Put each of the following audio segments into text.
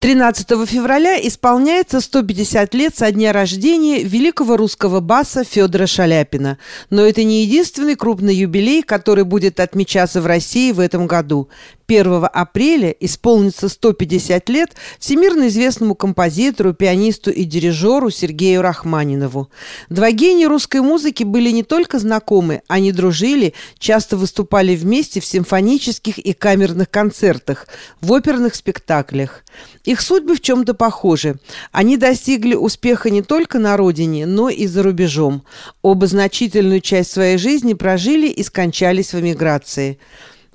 13 февраля исполняется 150 лет со дня рождения великого русского баса Федора Шаляпина. Но это не единственный крупный юбилей, который будет отмечаться в России в этом году. 1 апреля исполнится 150 лет всемирно известному композитору, пианисту и дирижеру Сергею Рахманинову. Два гения русской музыки были не только знакомы, они дружили, часто выступали вместе в симфонических и камерных концертах, в оперных спектаклях. Их судьбы в чем-то похожи. Они достигли успеха не только на родине, но и за рубежом. Оба значительную часть своей жизни прожили и скончались в эмиграции.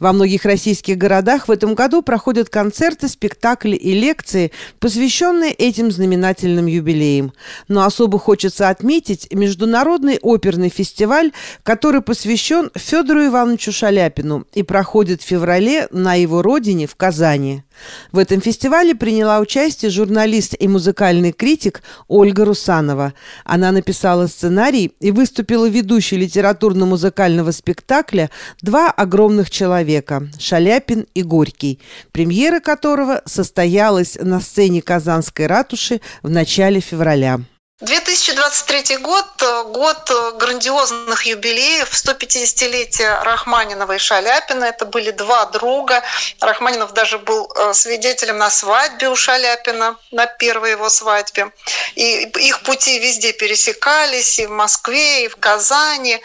Во многих российских городах в этом году проходят концерты, спектакли и лекции, посвященные этим знаменательным юбилеям. Но особо хочется отметить Международный оперный фестиваль, который посвящен Федору Ивановичу Шаляпину и проходит в феврале на его родине в Казани. В этом фестивале приняла участие журналист и музыкальный критик Ольга Русанова. Она написала сценарий и выступила ведущей литературно-музыкального спектакля «Два огромных человека» – Шаляпин и Горький, премьера которого состоялась на сцене Казанской ратуши в начале февраля. 2023 год – год грандиозных юбилеев, 150-летие Рахманинова и Шаляпина. Это были два друга. Рахманинов даже был э, свидетелем на свадьбе у Шаляпина, на первой его свадьбе. И их пути везде пересекались, и в Москве, и в Казани.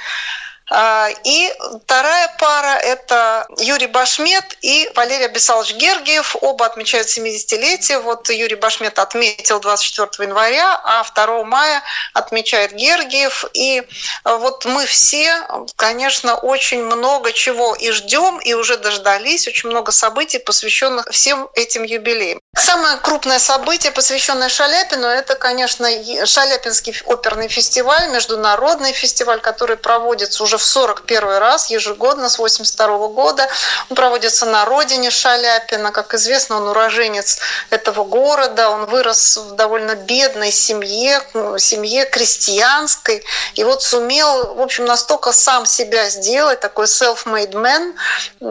А, и вторая пара – это Юрий Башмет и Валерий Абисалович Гергиев. Оба отмечают 70-летие. Вот Юрий Башмет отметил 24 января, а 2 мая отмечает Гергиев. И вот мы все, конечно, очень много чего и ждем, и уже дождались. Очень много событий, посвященных всем этим юбилеям. Самое крупное событие, посвященное Шаляпину, это, конечно, Шаляпинский оперный фестиваль, международный фестиваль, который проводится уже в 41 раз ежегодно с 82 года. Он проводится на родине Шаляпина. Как известно, он уроженец этого города. Он вырос в довольно бедной семье, семье крестьянской. И вот сумел, в общем, настолько сам себя сделать, такой self-made man,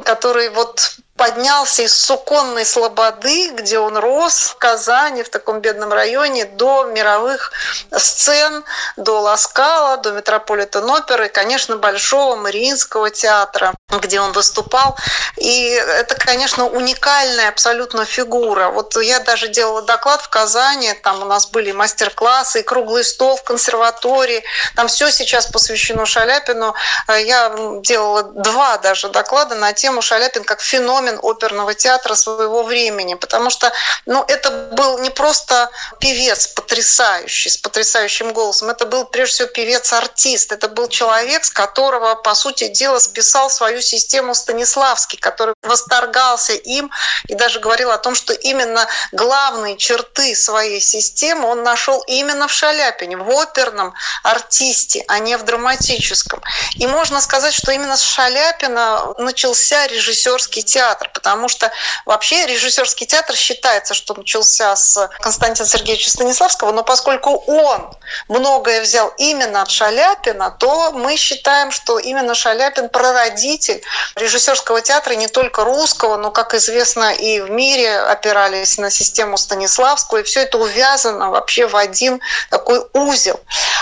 который вот поднялся из суконной слободы, где он рос, в Казани, в таком бедном районе, до мировых сцен, до Ласкала, до Метрополитен оперы, конечно, Большого Мариинского театра, где он выступал. И это, конечно, уникальная абсолютно фигура. Вот я даже делала доклад в Казани, там у нас были мастер-классы и круглый стол в консерватории, там все сейчас посвящено Шаляпину. Я делала два даже доклада на тему Шаляпин как феномен феномен оперного театра своего времени, потому что ну, это был не просто певец потрясающий, с потрясающим голосом, это был прежде всего певец-артист, это был человек, с которого, по сути дела, списал свою систему Станиславский, который восторгался им и даже говорил о том, что именно главные черты своей системы он нашел именно в Шаляпине, в оперном артисте, а не в драматическом. И можно сказать, что именно с Шаляпина начался режиссерский театр театр, потому что вообще режиссерский театр считается, что начался с Константина Сергеевича Станиславского, но поскольку он многое взял именно от Шаляпина, то мы считаем, что именно Шаляпин прародитель режиссерского театра не только русского, но, как известно, и в мире опирались на систему Станиславского, и все это увязано вообще в один такой узел.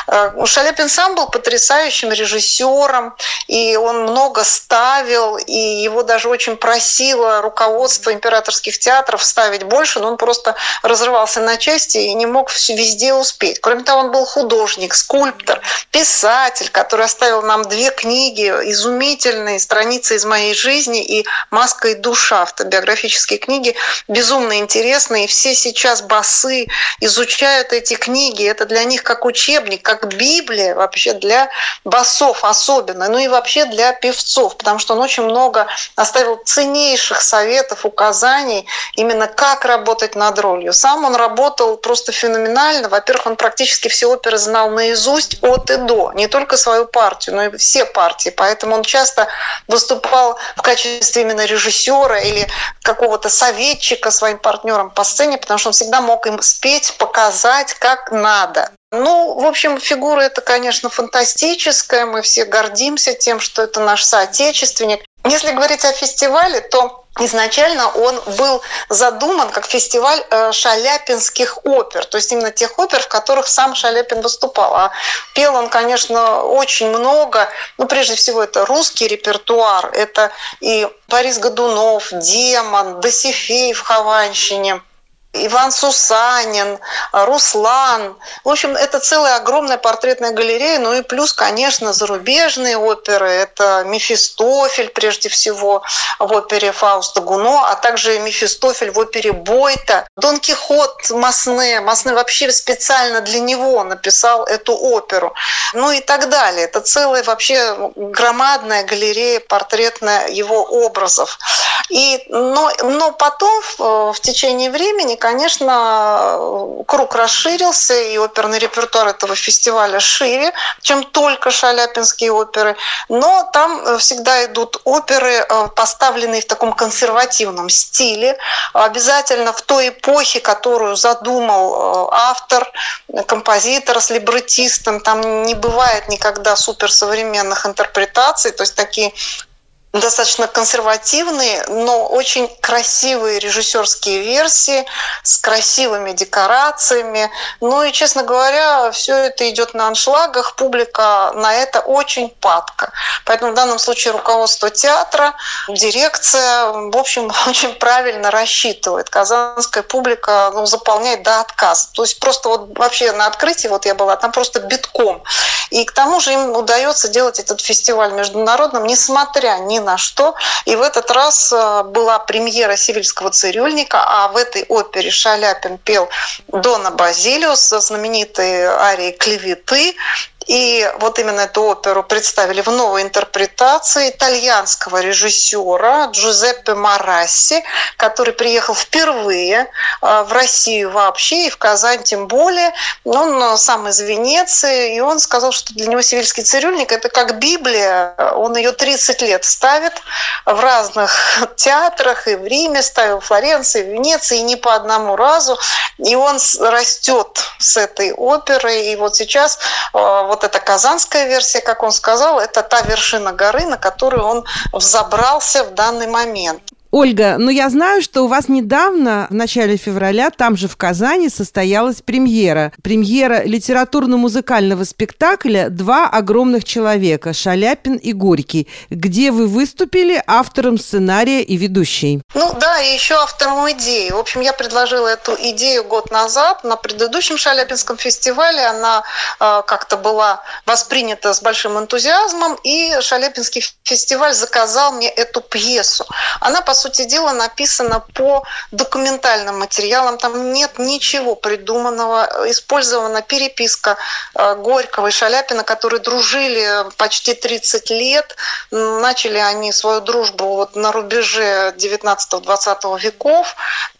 Э, Шаляпин сам был потрясающим режиссером, и он много ставил, и его даже очень просили просила руководство императорских театров ставить больше, но он просто разрывался на части и не мог везде успеть. Кроме того, он был художник, скульптор, писатель, который оставил нам две книги, изумительные страницы из моей жизни и «Маска и душа», автобиографические книги, безумно интересные. Все сейчас басы изучают эти книги. Это для них как учебник, как Библия вообще для басов особенно, ну и вообще для певцов, потому что он очень много оставил ценнейших ценнейших советов, указаний именно как работать над ролью. Сам он работал просто феноменально. Во-первых, он практически все оперы знал наизусть от и до. Не только свою партию, но и все партии. Поэтому он часто выступал в качестве именно режиссера или какого-то советчика своим партнерам по сцене, потому что он всегда мог им спеть, показать, как надо. Ну, в общем, фигура это, конечно, фантастическая. Мы все гордимся тем, что это наш соотечественник. Если говорить о фестивале, то Изначально он был задуман как фестиваль э, шаляпинских опер, то есть именно тех опер, в которых сам Шаляпин выступал. А пел он, конечно, очень много. Ну, прежде всего, это русский репертуар. Это и Борис Годунов, Демон, Досифей в Хованщине – Иван Сусанин, Руслан. В общем, это целая огромная портретная галерея. Ну и плюс, конечно, зарубежные оперы. Это Мефистофель, прежде всего, в опере Фауста Гуно, а также Мефистофель в опере Бойта. Дон Кихот Масне. Масне вообще специально для него написал эту оперу. Ну и так далее. Это целая вообще громадная галерея портретная его образов. И, но, но потом в, в течение времени, конечно, круг расширился, и оперный репертуар этого фестиваля шире, чем только шаляпинские оперы. Но там всегда идут оперы, э, поставленные в таком консервативном стиле, обязательно в той эпохе, которую задумал э, автор, композитор с либретистом. Там не бывает никогда суперсовременных интерпретаций, то есть такие достаточно консервативные, но очень красивые режиссерские версии с красивыми декорациями. Ну и, честно говоря, все это идет на аншлагах, публика на это очень падка. Поэтому в данном случае руководство театра, дирекция, в общем, очень правильно рассчитывает. Казанская публика ну, заполняет до отказа. То есть просто вот вообще на открытии, вот я была, там просто битком. И к тому же им удается делать этот фестиваль международным, несмотря ни на что. И в этот раз э, была премьера «Сивильского цирюльника», а в этой опере Шаляпин пел Дона Базилиус, знаменитой арии «Клеветы», и вот именно эту оперу представили в новой интерпретации итальянского режиссера Джузеппе Марасси, который приехал впервые э, в Россию вообще и в Казань тем более. Он сам из Венеции, и он сказал, что для него «Сивильский цирюльник» — это как Библия. Он ее 30 лет ставит в разных театрах, и в Риме ставил, в Флоренции, в Венеции, и не по одному разу. И он растет с этой оперой, и вот сейчас э, вот эта казанская версия, как он сказал, это та вершина горы, на которую он взобрался в данный момент. Ольга, ну я знаю, что у вас недавно, в начале февраля, там же в Казани состоялась премьера. Премьера литературно-музыкального спектакля «Два огромных человека» Шаляпин и Горький, где вы выступили автором сценария и ведущей. Ну да, и еще автором идеи. В общем, я предложила эту идею год назад на предыдущем Шаляпинском фестивале. Она э, как-то была воспринята с большим энтузиазмом, и Шаляпинский фестиваль заказал мне эту пьесу. Она, по дела, написано по документальным материалам. Там нет ничего придуманного. Использована переписка э, Горького и Шаляпина, которые дружили почти 30 лет. Начали они свою дружбу вот на рубеже 19-20 веков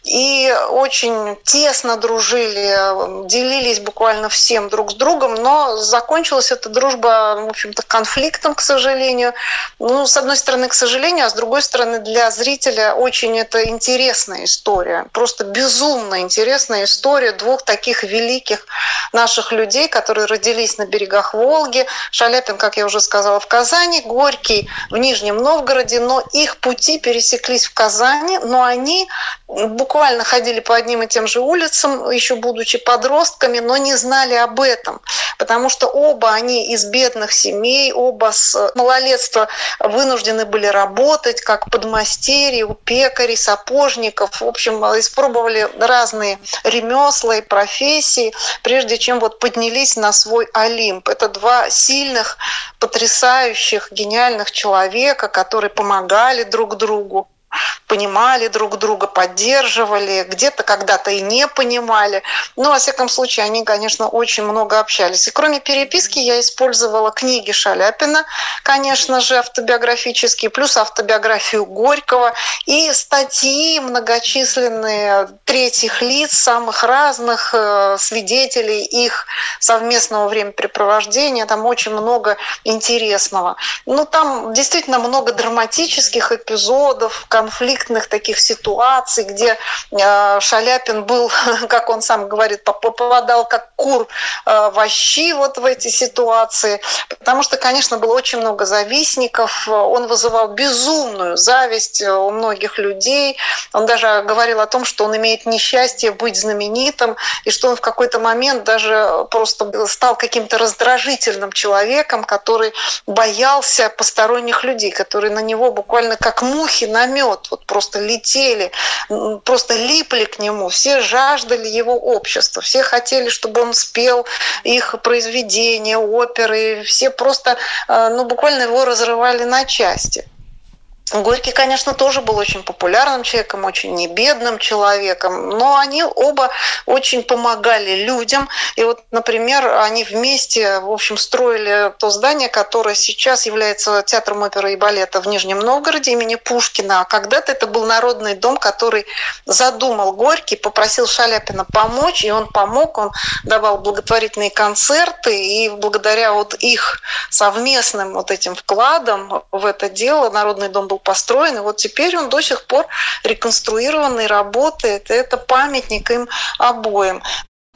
и очень тесно дружили, делились буквально всем друг с другом, но закончилась эта дружба, в общем-то, конфликтом, к сожалению. Ну, с одной стороны, к сожалению, а с другой стороны, для зрителя очень это интересная история, просто безумно интересная история двух таких великих наших людей, которые родились на берегах Волги. Шаляпин, как я уже сказала, в Казани, Горький в Нижнем Новгороде, но их пути пересеклись в Казани, но они буквально ходили по одним и тем же улицам, еще будучи подростками, но не знали об этом, потому что оба они из бедных семей, оба с малолетства вынуждены были работать как подмастерье у пекарей, сапожников, в общем, испробовали разные ремесла и профессии, прежде чем вот поднялись на свой Олимп. Это два сильных, потрясающих, гениальных человека, которые помогали друг другу понимали друг друга, поддерживали, где-то когда-то и не понимали. Но, во всяком случае, они, конечно, очень много общались. И кроме переписки я использовала книги Шаляпина, конечно же, автобиографические, плюс автобиографию Горького и статьи многочисленные третьих лиц, самых разных э, свидетелей их совместного времяпрепровождения. Там очень много интересного. Ну, там действительно много драматических эпизодов, конфликтных таких ситуаций, где э, Шаляпин был, как он сам говорит, попадал как кур э, во щи вот в эти ситуации, потому что, конечно, было очень много завистников, он вызывал безумную зависть у многих людей, он даже говорил о том, что он имеет несчастье быть знаменитым, и что он в какой-то момент даже просто стал каким-то раздражительным человеком, который боялся посторонних людей, которые на него буквально как мухи на мед вот просто летели, просто липли к нему. Все жаждали его общества, все хотели, чтобы он спел их произведения, оперы, все просто, э, ну, буквально его разрывали на части. Горький, конечно, тоже был очень популярным человеком, очень небедным человеком, но они оба очень помогали людям. И вот, например, они вместе, в общем, строили то здание, которое сейчас является театром оперы и балета в Нижнем Новгороде имени Пушкина. А когда-то это был народный дом, который задумал Горький, попросил Шаляпина помочь, и он помог, он давал благотворительные концерты, и благодаря вот их совместным вот этим вкладом в это дело народный дом был был построен, и вот теперь он до сих пор реконструированный, работает. Это памятник им обоим.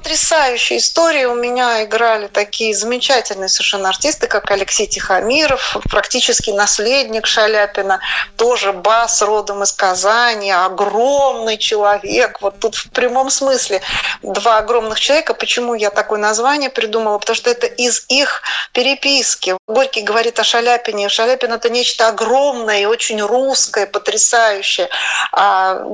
Потрясающие истории. У меня играли такие замечательные совершенно артисты, как Алексей Тихомиров, практически наследник Шаляпина, тоже бас родом из Казани, огромный человек. Вот тут в прямом смысле два огромных человека. Почему я такое название придумала? Потому что это из их переписки. Горький говорит о Шаляпине. Шаляпин – это нечто огромное и очень русское, потрясающее. А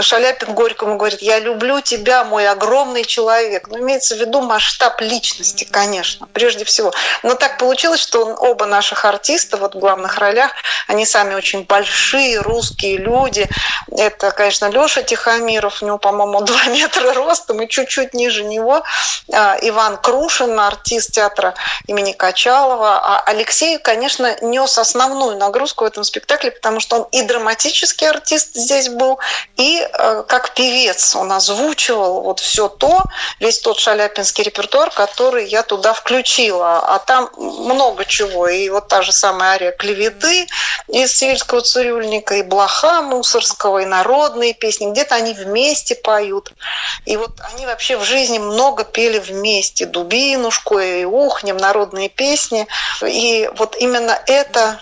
Шаляпин Горькому говорит, я люблю тебя, мой огромный человек, человек. Но имеется в виду масштаб личности, конечно, прежде всего. Но так получилось, что оба наших артиста вот в главных ролях, они сами очень большие русские люди. Это, конечно, Леша Тихомиров, у него, по-моему, 2 метра ростом и чуть-чуть ниже него. А, Иван Крушин, артист театра имени Качалова. А Алексей, конечно, нес основную нагрузку в этом спектакле, потому что он и драматический артист здесь был, и э, как певец он озвучивал вот все то, весь тот шаляпинский репертуар, который я туда включила. А там много чего. И вот та же самая ария клеветы из сельского цирюльника, и блоха мусорского, и народные песни. Где-то они вместе поют. И вот они вообще в жизни много пели вместе. Дубинушку и ухнем, народные песни. И вот именно это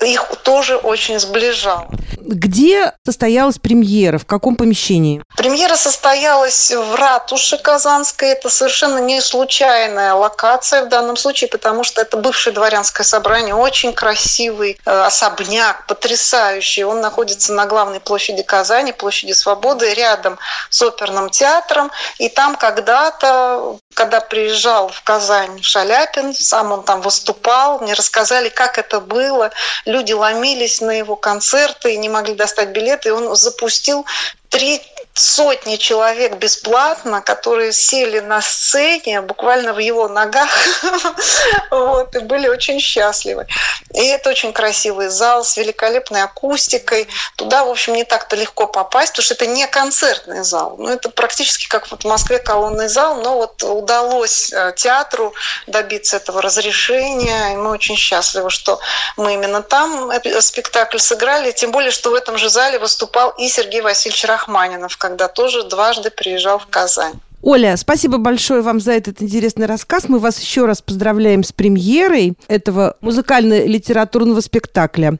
их тоже очень сближал. Где состоялась премьера? В каком помещении? Премьера состоялась в ратуше Казанской. Это совершенно не случайная локация в данном случае, потому что это бывшее дворянское собрание. Очень красивый э, особняк, потрясающий. Он находится на главной площади Казани, площади Свободы, рядом с оперным театром. И там когда-то, когда приезжал в Казань Шаляпин, сам он там выступал, мне рассказали, как это было люди ломились на его концерты и не могли достать билеты, и он запустил три сотни человек бесплатно, которые сели на сцене буквально в его ногах вот, и были очень счастливы. И это очень красивый зал с великолепной акустикой. Туда, в общем, не так-то легко попасть, потому что это не концертный зал. Ну, это практически как вот в Москве колонный зал, но вот удалось э, театру добиться этого разрешения, и мы очень счастливы, что мы именно там спектакль сыграли, тем более, что в этом же зале выступал и Сергей Васильевич Рахманинов, когда тоже дважды приезжал в Казань. Оля, спасибо большое вам за этот интересный рассказ. Мы вас еще раз поздравляем с премьерой этого музыкально-литературного спектакля.